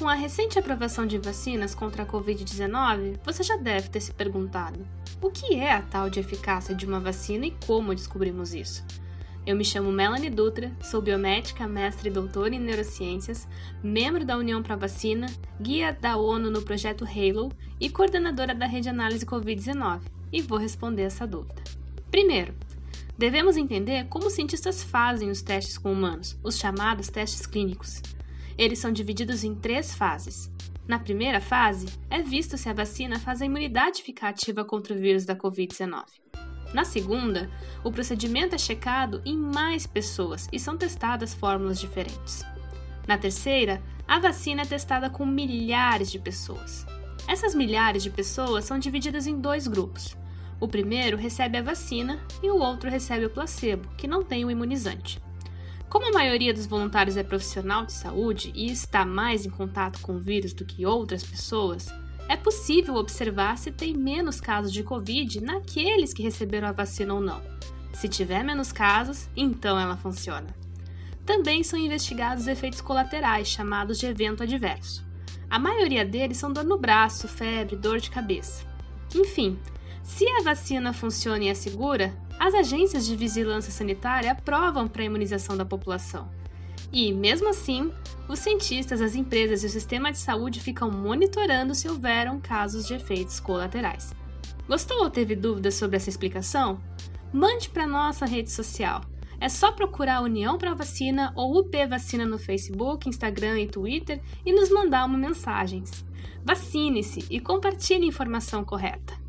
Com a recente aprovação de vacinas contra a Covid-19, você já deve ter se perguntado: o que é a tal de eficácia de uma vacina e como descobrimos isso? Eu me chamo Melanie Dutra, sou biomédica, mestre e doutora em neurociências, membro da União para a Vacina, guia da ONU no projeto HALO e coordenadora da Rede Análise Covid-19, e vou responder essa dúvida. Primeiro, devemos entender como os cientistas fazem os testes com humanos, os chamados testes clínicos. Eles são divididos em três fases. Na primeira fase, é visto se a vacina faz a imunidade ficar ativa contra o vírus da Covid-19. Na segunda, o procedimento é checado em mais pessoas e são testadas fórmulas diferentes. Na terceira, a vacina é testada com milhares de pessoas. Essas milhares de pessoas são divididas em dois grupos. O primeiro recebe a vacina e o outro recebe o placebo, que não tem o imunizante. Como a maioria dos voluntários é profissional de saúde e está mais em contato com o vírus do que outras pessoas, é possível observar se tem menos casos de Covid naqueles que receberam a vacina ou não. Se tiver menos casos, então ela funciona. Também são investigados efeitos colaterais, chamados de evento adverso. A maioria deles são dor no braço, febre, dor de cabeça. Enfim, se a vacina funciona e é segura, as agências de vigilância sanitária aprovam para a imunização da população. E, mesmo assim, os cientistas, as empresas e o sistema de saúde ficam monitorando se houveram casos de efeitos colaterais. Gostou ou teve dúvidas sobre essa explicação? Mande para nossa rede social. É só procurar União para Vacina ou UP Vacina no Facebook, Instagram e Twitter e nos mandar uma mensagem. Vacine-se e compartilhe a informação correta.